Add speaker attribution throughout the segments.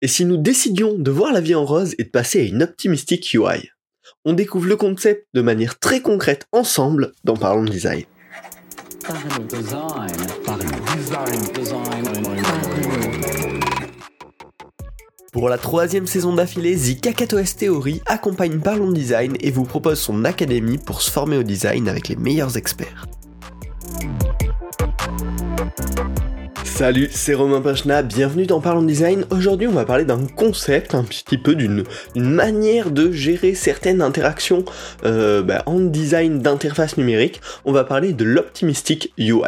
Speaker 1: Et si nous décidions de voir la vie en rose et de passer à une optimistic UI On découvre le concept de manière très concrète ensemble dans Parlons Design. Pour la troisième saison d'affilée, The Kakatos Theory accompagne Parlons Design et vous propose son académie pour se former au design avec les meilleurs experts. Salut, c'est Romain Pachna, bienvenue dans Parlons Design. Aujourd'hui, on va parler d'un concept, un petit peu d'une manière de gérer certaines interactions euh, bah, en design d'interface numérique. On va parler de l'optimistic UI.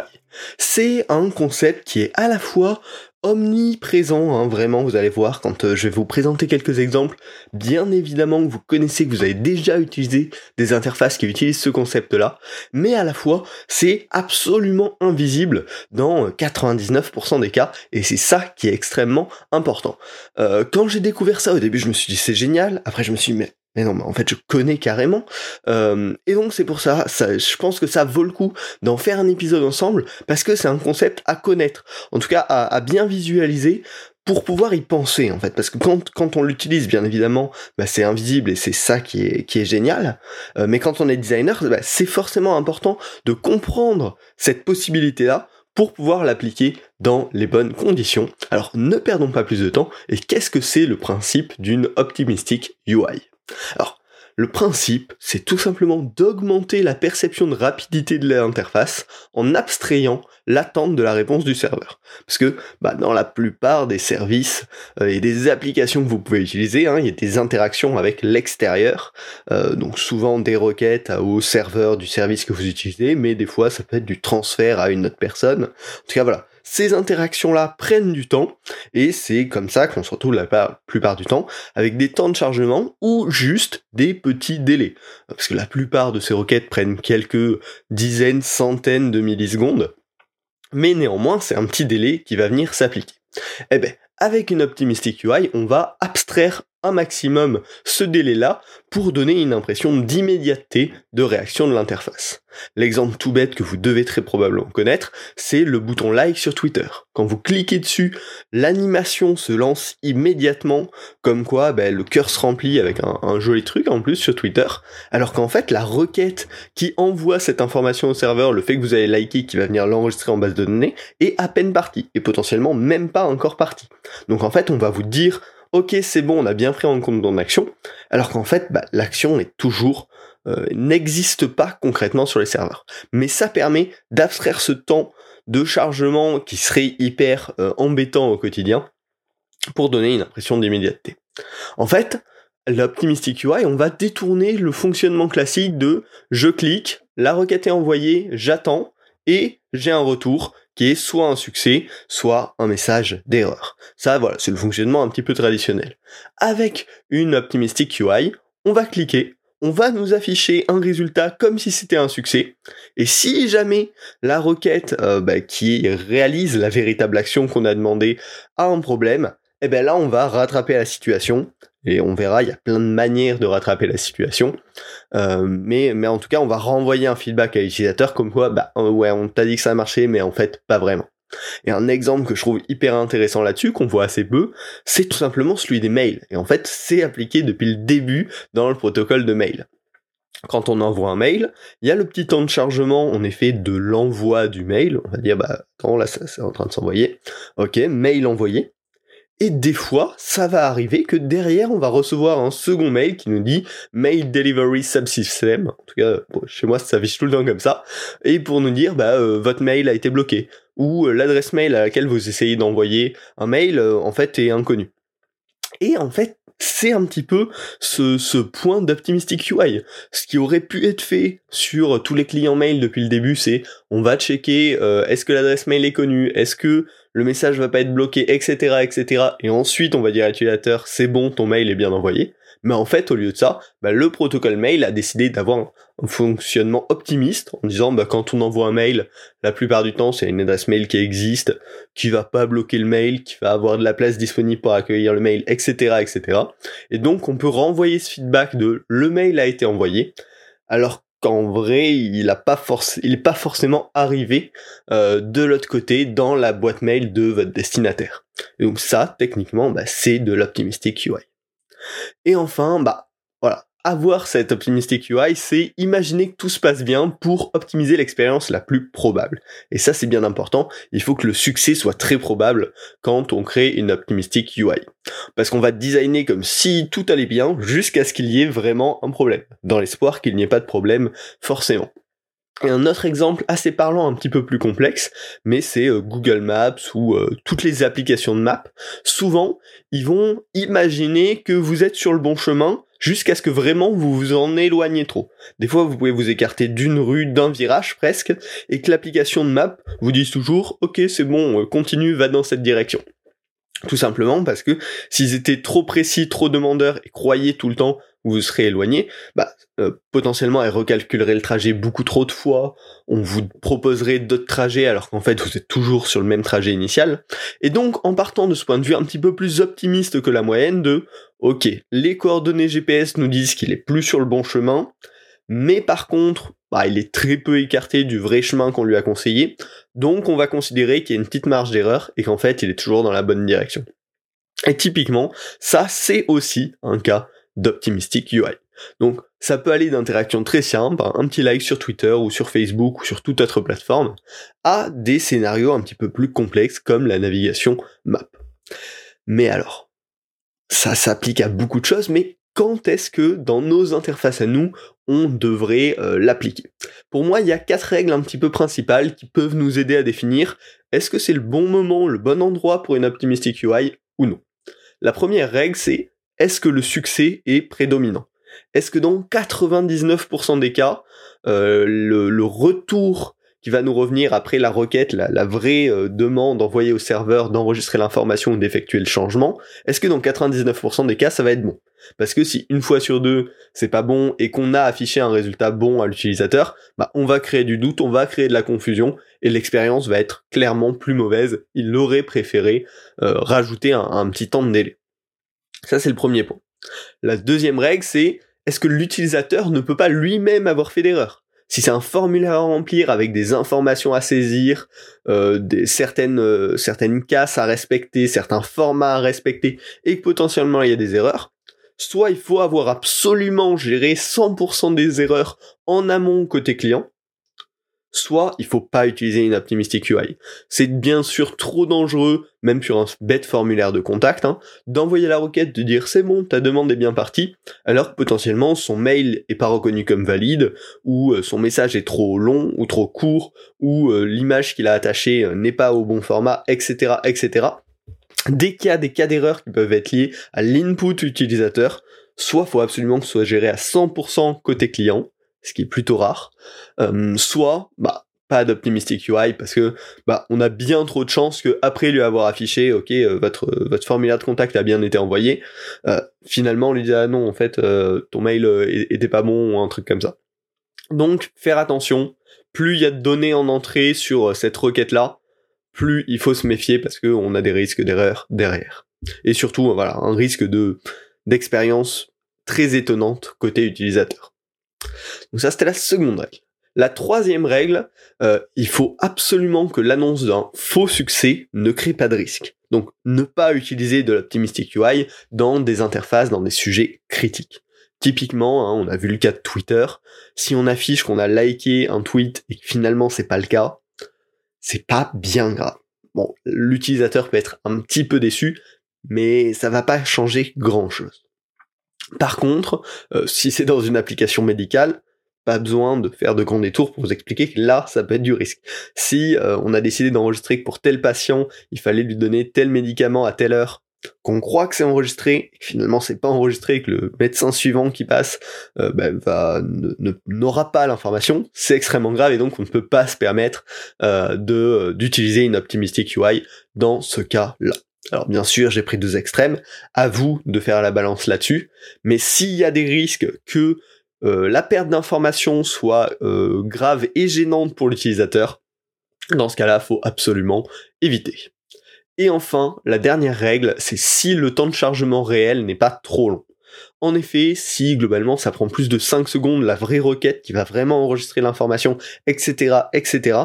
Speaker 1: C'est un concept qui est à la fois omniprésent, hein, vraiment, vous allez voir quand euh, je vais vous présenter quelques exemples. Bien évidemment que vous connaissez, que vous avez déjà utilisé des interfaces qui utilisent ce concept-là, mais à la fois, c'est absolument invisible dans 99% des cas, et c'est ça qui est extrêmement important. Euh, quand j'ai découvert ça au début, je me suis dit c'est génial, après je me suis dit mais mais non, mais en fait, je connais carrément. Euh, et donc, c'est pour ça, je pense que ça vaut le coup d'en faire un épisode ensemble, parce que c'est un concept à connaître, en tout cas à, bien visualiser, pour pouvoir y penser, en fait. Parce que quand, quand on l'utilise, bien évidemment, bah, c'est invisible et c'est ça qui est, qui est génial. Euh, mais quand on est designer, bah, c'est forcément important de comprendre cette possibilité-là pour pouvoir l'appliquer dans les bonnes conditions. Alors ne perdons pas plus de temps, et qu'est-ce que c'est le principe d'une optimistic UI alors, le principe, c'est tout simplement d'augmenter la perception de rapidité de l'interface en abstrayant l'attente de la réponse du serveur. Parce que bah, dans la plupart des services euh, et des applications que vous pouvez utiliser, hein, il y a des interactions avec l'extérieur, euh, donc souvent des requêtes au serveur du service que vous utilisez, mais des fois ça peut être du transfert à une autre personne. En tout cas voilà, ces interactions-là prennent du temps, et c'est comme ça qu'on se retrouve la plupart du temps avec des temps de chargement ou juste des petits délais. Parce que la plupart de ces requêtes prennent quelques dizaines, centaines de millisecondes, mais néanmoins c'est un petit délai qui va venir s'appliquer. Eh ben, avec une Optimistic UI, on va abstraire un maximum ce délai-là pour donner une impression d'immédiateté de réaction de l'interface. L'exemple tout bête que vous devez très probablement connaître, c'est le bouton like sur Twitter. Quand vous cliquez dessus, l'animation se lance immédiatement, comme quoi ben, le cœur se remplit avec un, joli truc en plus sur Twitter, alors qu'en fait la requête qui envoie cette information au serveur, le fait que vous avez liké qui va venir l'enregistrer en base de données, est à peine partie, et potentiellement même pas encore partie. Donc en fait on va vous dire ok c'est bon, on a bien pris en compte ton action, alors qu'en fait bah, l'action est toujours euh, n'existe pas concrètement sur les serveurs. Mais ça permet d'abstraire ce temps de chargement qui serait hyper euh, embêtant au quotidien pour donner une impression d'immédiateté. En fait, l'Optimistic UI, on va détourner le fonctionnement classique de je clique, la requête est envoyée, j'attends, et j'ai un retour qui est soit un succès, soit un message d'erreur. Ça, voilà, c'est le fonctionnement un petit peu traditionnel. Avec une Optimistic UI, on va cliquer, on va nous afficher un résultat comme si c'était un succès. Et si jamais la requête euh, bah, qui réalise la véritable action qu'on a demandé a un problème, eh ben là on va rattraper la situation. Et on verra, il y a plein de manières de rattraper la situation. Euh, mais, en tout cas, on va renvoyer un feedback à l'utilisateur comme quoi, bah ouais, on t'a dit que ça a marché, mais en fait, pas vraiment. Et un exemple que je trouve hyper intéressant là-dessus, qu'on voit assez peu, c'est tout simplement celui des mails. Et en fait, c'est appliqué depuis le début dans le protocole de mail. Quand on envoie un mail, il y a le petit temps de chargement en effet de l'envoi du mail. On va dire, bah attends, là c'est en train de s'envoyer. Ok, mail envoyé. Et des fois, ça va arriver que derrière, on va recevoir un second mail qui nous dit Mail Delivery Subsystem. En tout cas, chez moi, ça s'affiche tout le temps comme ça. Et pour nous dire, bah, euh, votre mail a été bloqué. Ou euh, l'adresse mail à laquelle vous essayez d'envoyer un mail, euh, en fait, est inconnue. Et en fait, c'est un petit peu ce, ce point d'optimistic UI. Ce qui aurait pu être fait sur tous les clients mail depuis le début, c'est on va checker est-ce que l'adresse mail est connue, est-ce que le message va pas être bloqué, etc., etc. Et ensuite, on va dire à l'utilisateur, c'est bon, ton mail est bien envoyé. Mais en fait, au lieu de ça, bah, le protocole mail a décidé d'avoir un fonctionnement optimiste en disant, bah, quand on envoie un mail, la plupart du temps, c'est une adresse mail qui existe, qui va pas bloquer le mail, qui va avoir de la place disponible pour accueillir le mail, etc., etc. Et donc, on peut renvoyer ce feedback de le mail a été envoyé, alors qu'en vrai, il a pas il est pas forcément arrivé euh, de l'autre côté dans la boîte mail de votre destinataire. Donc ça, techniquement, bah, c'est de l'optimistic UI. Et enfin, bah voilà, avoir cette optimistic UI, c'est imaginer que tout se passe bien pour optimiser l'expérience la plus probable. Et ça, c'est bien important. Il faut que le succès soit très probable quand on crée une optimistic UI. Parce qu'on va designer comme si tout allait bien jusqu'à ce qu'il y ait vraiment un problème. Dans l'espoir qu'il n'y ait pas de problème forcément. Et un autre exemple assez parlant, un petit peu plus complexe, mais c'est euh, Google Maps ou euh, toutes les applications de map. Souvent, ils vont imaginer que vous êtes sur le bon chemin jusqu'à ce que vraiment vous vous en éloignez trop. Des fois, vous pouvez vous écarter d'une rue, d'un virage presque, et que l'application de map vous dise toujours « Ok, c'est bon, euh, continue, va dans cette direction ». Tout simplement parce que s'ils étaient trop précis, trop demandeurs et croyaient tout le temps vous serez éloigné, bah euh, potentiellement elle recalculerait le trajet beaucoup trop de fois, on vous proposerait d'autres trajets alors qu'en fait vous êtes toujours sur le même trajet initial. Et donc en partant de ce point de vue un petit peu plus optimiste que la moyenne de OK, les coordonnées GPS nous disent qu'il est plus sur le bon chemin, mais par contre, bah, il est très peu écarté du vrai chemin qu'on lui a conseillé, donc on va considérer qu'il y a une petite marge d'erreur et qu'en fait il est toujours dans la bonne direction. Et typiquement, ça c'est aussi un cas d'optimistic UI. Donc ça peut aller d'interactions très simples, un petit like sur Twitter ou sur Facebook ou sur toute autre plateforme, à des scénarios un petit peu plus complexes comme la navigation map. Mais alors, ça s'applique à beaucoup de choses, mais quand est-ce que dans nos interfaces à nous, on devrait euh, l'appliquer? Pour moi, il y a quatre règles un petit peu principales qui peuvent nous aider à définir est-ce que c'est le bon moment, le bon endroit pour une optimistic UI ou non. La première règle, c'est est-ce que le succès est prédominant? Est-ce que dans 99% des cas, euh, le, retour qui va nous revenir après la requête, la, vraie euh, demande envoyée au serveur d'enregistrer l'information ou d'effectuer le changement, est-ce que dans 99% des cas ça va être bon? Parce que si une fois sur deux c'est pas bon et qu'on a affiché un résultat bon à l'utilisateur, bah on va créer du doute, on va créer de la confusion et l'expérience va être clairement plus mauvaise. Il aurait préféré euh, rajouter un petit temps de délai. Ça, c'est le premier point. La deuxième règle, c'est est-ce que l'utilisateur ne peut pas lui-même avoir fait d'erreur Si c'est un formulaire à remplir avec des informations à saisir, euh, des, certaines, euh, certaines casses à respecter, certains formats à respecter, et que potentiellement il y a des erreurs, soit il faut avoir absolument géré 100% des erreurs en amont côté client, soit il faut pas utiliser une optimistic UI. C'est bien sûr trop dangereux, même sur un bête formulaire de contact, hein, d'envoyer la requête, de dire c'est bon, ta demande est bien partie, alors que potentiellement son mail est pas reconnu comme valide, ou euh, son message est trop long, ou trop court, ou euh, l'image qu'il a attachée euh, n'est pas au bon format, etc., etc. Dès qu'il y a des cas d'erreur qui peuvent être liés à l'input utilisateur, soit faut absolument que ce soit géré à 100% côté client, ce qui est plutôt rare, euh, soit bah pas d'optimistic UI parce que bah on a bien trop de chances que après lui avoir affiché ok euh, votre votre formulaire de contact a bien été envoyé euh, finalement on lui dit ah non en fait ton mail était pas bon ou un truc comme ça. Donc faire attention. Plus il y a de données en entrée sur cette requête là plus il faut se méfier parce que on a des risques d'erreur derrière. Et surtout voilà un risque de d'expérience très étonnante côté utilisateur donc ça, c'était la seconde règle. La troisième règle, euh, il faut absolument que l'annonce d'un faux succès ne crée pas de risque. Donc ne pas utiliser de l'optimistic UI dans des interfaces, dans des sujets critiques. Typiquement, hein, on a vu le cas de Twitter, si on affiche qu'on a liké un tweet et que finalement c'est pas le cas, c'est pas bien grave. Bon, l'utilisateur peut être un petit peu déçu, mais ça va pas changer grand chose. Par contre, euh, si c'est dans une application médicale, pas besoin de faire de grands détours pour vous expliquer que là, ça peut être du risque. Si euh, on a décidé d'enregistrer que pour tel patient, il fallait lui donner tel médicament à telle heure, qu'on croit que c'est enregistré, et finalement c'est pas enregistré, que le médecin suivant qui passe euh, ben, va n'aura pas l'information, c'est extrêmement grave et donc on ne peut pas se permettre de d'utiliser une optimistic UI dans ce cas-là. Alors bien sûr, j'ai pris deux extrêmes, à vous de faire la balance là-dessus, mais s'il y a des risques que euh, la perte d'informations soit euh, grave et gênante pour l'utilisateur, dans ce cas-là, faut absolument éviter. Et enfin, la dernière règle, c'est si le temps de chargement réel n'est pas trop long. En effet, si globalement ça prend plus de 5 secondes la vraie requête qui va vraiment enregistrer l'information, etc., etc.,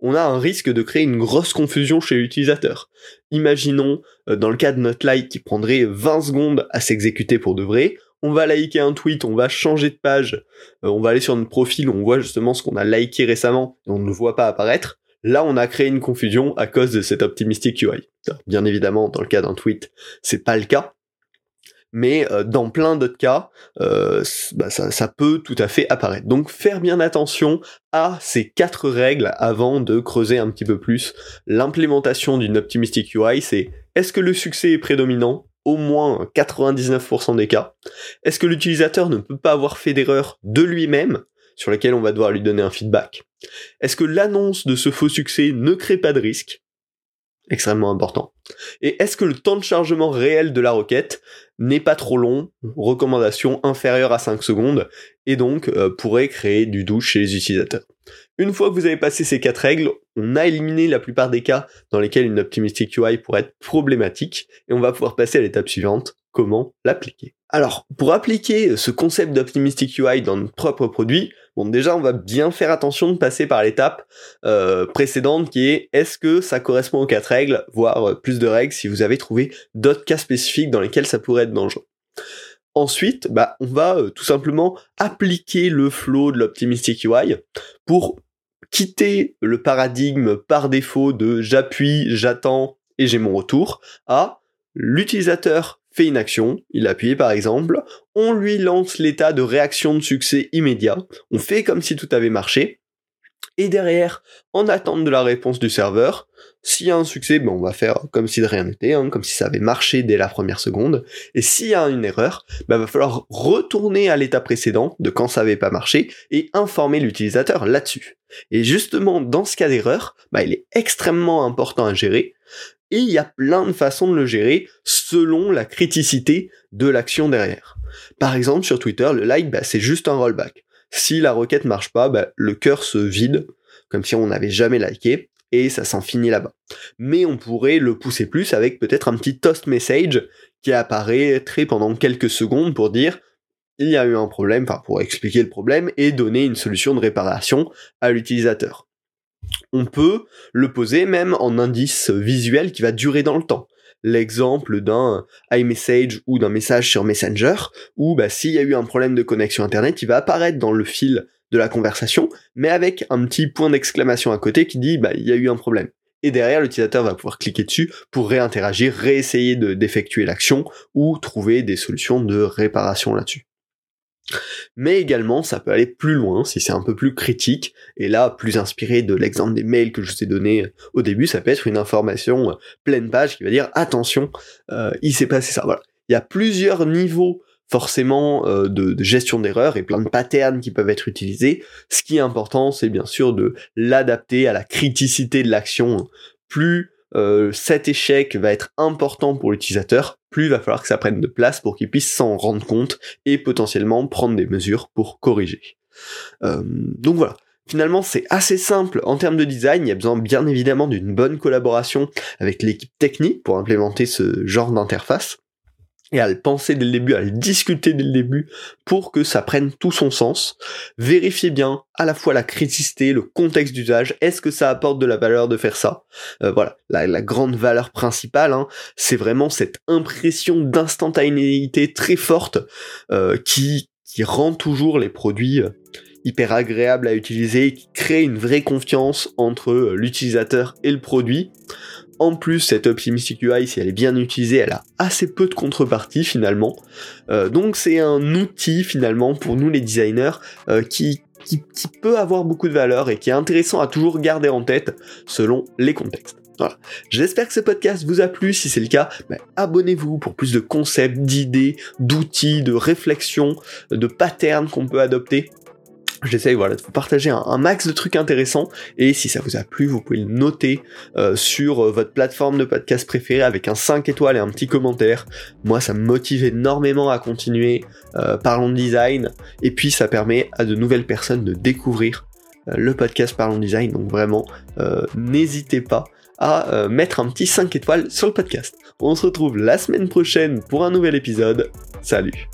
Speaker 1: on a un risque de créer une grosse confusion chez l'utilisateur. Imaginons, euh, dans le cas de notre like qui prendrait 20 secondes à s'exécuter pour de vrai, on va liker un tweet, on va changer de page, euh, on va aller sur notre profil, on voit justement ce qu'on a liké récemment et on ne le voit pas apparaître. Là, on a créé une confusion à cause de cet optimistic UI. Bien évidemment, dans le cas d'un tweet, c'est pas le cas. Mais euh, dans plein d'autres cas, euh, bah, ça, ça, peut tout à fait apparaître. Donc faire bien attention à ces quatre règles avant de creuser un petit peu plus l'implémentation d'une optimistic UI. C'est est-ce que le succès est prédominant? Au moins 99% des cas Est-ce que l'utilisateur ne peut pas avoir fait d'erreur de lui-même sur lesquelles on va devoir lui donner un feedback? Est-ce que l'annonce de ce faux succès ne crée pas de risque? Extrêmement important. Et est-ce que le temps de chargement réel de la requête n'est pas trop long, recommandation inférieure à 5 secondes, et donc euh, pourrait créer du doute chez les utilisateurs. Une fois que vous avez passé ces quatre règles, on a éliminé la plupart des cas dans lesquels une optimistic UI pourrait être problématique, et on va pouvoir passer à l'étape suivante, comment l'appliquer. Alors, pour appliquer ce concept d'optimistic UI dans notre propre produit, bon déjà on va bien faire attention de passer par l'étape euh, précédente qui est est-ce que ça correspond aux quatre règles, voire euh, plus de règles si vous avez trouvé d'autres cas spécifiques dans lesquels ça pourrait être dangereux. Ensuite, bah, on va euh, tout simplement appliquer le flow de l'optimistic UI pour quitter le paradigme par défaut de j'appuie, j'attends et j'ai mon retour à l'utilisateur fait une action, il appuie par exemple, on lui lance l'état de réaction de succès immédiat, on fait comme si tout avait marché, et derrière, en attente de la réponse du serveur, s'il y a un succès, ben on va faire comme si de rien n'était, hein, comme si ça avait marché dès la première seconde. Et s'il y a une erreur, ben va falloir retourner à l'état précédent de quand ça avait pas marché et informer l'utilisateur là-dessus. Et justement, dans ce cas d'erreur, ben, il est extrêmement important à gérer. Et il y a plein de façons de le gérer selon la criticité de l'action derrière. Par exemple, sur Twitter, le like, ben, c'est juste un rollback. Si la requête marche pas, ben, le cœur se vide, comme si on n'avait jamais liké, et ça s'en finit là-bas. Mais on pourrait le pousser plus avec peut-être un petit toast message qui apparaîtrait pendant quelques secondes pour dire il y a eu un problème, enfin pour expliquer le problème et donner une solution de réparation à l'utilisateur. On peut le poser même en indice visuel qui va durer dans le temps. L'exemple d'un iMessage ou d'un message sur Messenger, où bah, s'il y a eu un problème de connexion Internet, il va apparaître dans le fil de la conversation, mais avec un petit point d'exclamation à côté qui dit bah il y a eu un problème. Et derrière, l'utilisateur va pouvoir cliquer dessus pour réinteragir, réessayer d'effectuer l'action ou trouver des solutions de réparation là-dessus. Mais également, ça peut aller plus loin si c'est un peu plus critique, et là, plus inspiré de l'exemple des mails que je vous ai donné au début, ça peut être une information pleine page qui va dire attention, euh, il s'est passé ça. Voilà. Il y a plusieurs niveaux forcément euh, de, gestion d'erreurs et plein de patterns qui peuvent être utilisés. Ce qui est important, c'est bien sûr de l'adapter à la criticité de l'action. Plus euh, cet échec va être important pour l'utilisateur, plus va falloir que ça prenne de place pour qu'il puisse s'en rendre compte et potentiellement prendre des mesures pour corriger. Euh, donc voilà. Finalement, c'est assez simple en termes de design. Il y a besoin bien évidemment d'une bonne collaboration avec l'équipe technique pour implémenter ce genre d'interface et à le penser dès le début, à le discuter dès le début pour que ça prenne tout son sens. Vérifiez bien à la fois la criticité, le contexte d'usage, est-ce que ça apporte de la valeur de faire ça? Euh, Voilà, la, grande valeur principale, hein, c'est vraiment cette impression d'instantanéité très forte euh, qui, qui rend toujours les produits euh, hyper agréables à utiliser, qui crée une vraie confiance entre l'utilisateur et le produit. En plus, cette Optimistic UI, si elle est bien utilisée, elle a assez peu de contrepartie finalement. Euh, donc c'est un outil finalement pour nous les designers euh, qui, peut avoir beaucoup de valeur et qui est intéressant à toujours garder en tête selon les contextes. Voilà. J'espère que ce podcast vous a plu. Si c'est le cas, ben, abonnez-vous pour plus de concepts, d'idées, d'outils, de réflexions, de patterns qu'on peut adopter J'essaye de vous partager un, max de trucs intéressants et si ça vous a plu, vous pouvez le noter euh, sur euh, votre plateforme de podcast préférée avec un 5 étoiles et un petit commentaire. Moi, ça me motive énormément à continuer. Euh, parlons de design et puis ça permet à de nouvelles personnes de découvrir le podcast Parlons Design. Donc vraiment, n'hésitez pas à mettre un petit 5 étoiles sur le podcast. On se retrouve la semaine prochaine pour un nouvel épisode. Salut.